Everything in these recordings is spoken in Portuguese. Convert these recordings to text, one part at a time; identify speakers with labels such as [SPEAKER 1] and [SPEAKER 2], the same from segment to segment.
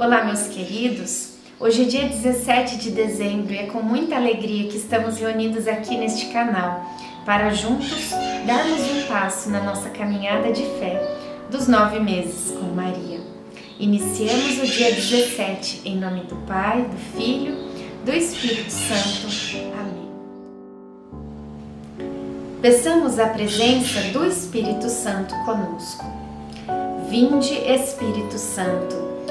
[SPEAKER 1] Olá, meus queridos. Hoje é dia 17 de dezembro e é com muita alegria que estamos reunidos aqui neste canal para juntos darmos um passo na nossa caminhada de fé dos nove meses com Maria. Iniciemos o dia 17 em nome do Pai, do Filho, do Espírito Santo. Amém. Peçamos a presença do Espírito Santo conosco. Vinde, Espírito Santo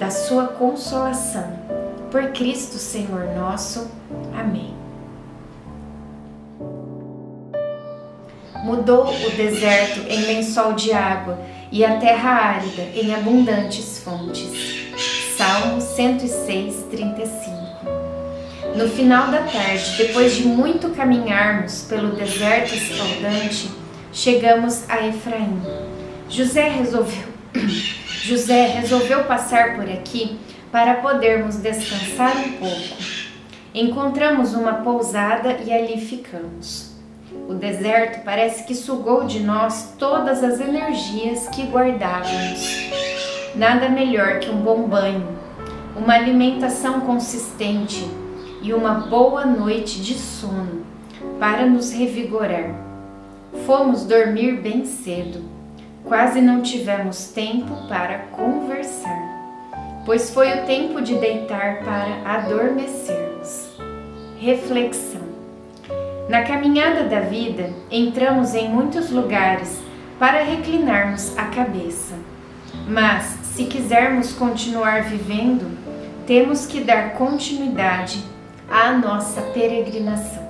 [SPEAKER 1] da sua consolação. Por Cristo Senhor nosso. Amém. Mudou o deserto em lençol de água e a terra árida em abundantes fontes. Salmo 106, 35. No final da tarde, depois de muito caminharmos pelo deserto escaldante, chegamos a Efraim. José resolveu José resolveu passar por aqui para podermos descansar um pouco. Encontramos uma pousada e ali ficamos. O deserto parece que sugou de nós todas as energias que guardávamos. Nada melhor que um bom banho, uma alimentação consistente e uma boa noite de sono para nos revigorar. Fomos dormir bem cedo Quase não tivemos tempo para conversar, pois foi o tempo de deitar para adormecermos. Reflexão: Na caminhada da vida, entramos em muitos lugares para reclinarmos a cabeça. Mas, se quisermos continuar vivendo, temos que dar continuidade à nossa peregrinação.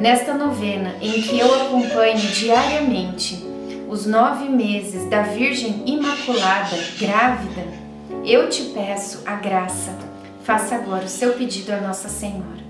[SPEAKER 1] Nesta novena, em que eu acompanho diariamente os nove meses da Virgem Imaculada grávida, eu te peço a graça. Faça agora o seu pedido a Nossa Senhora.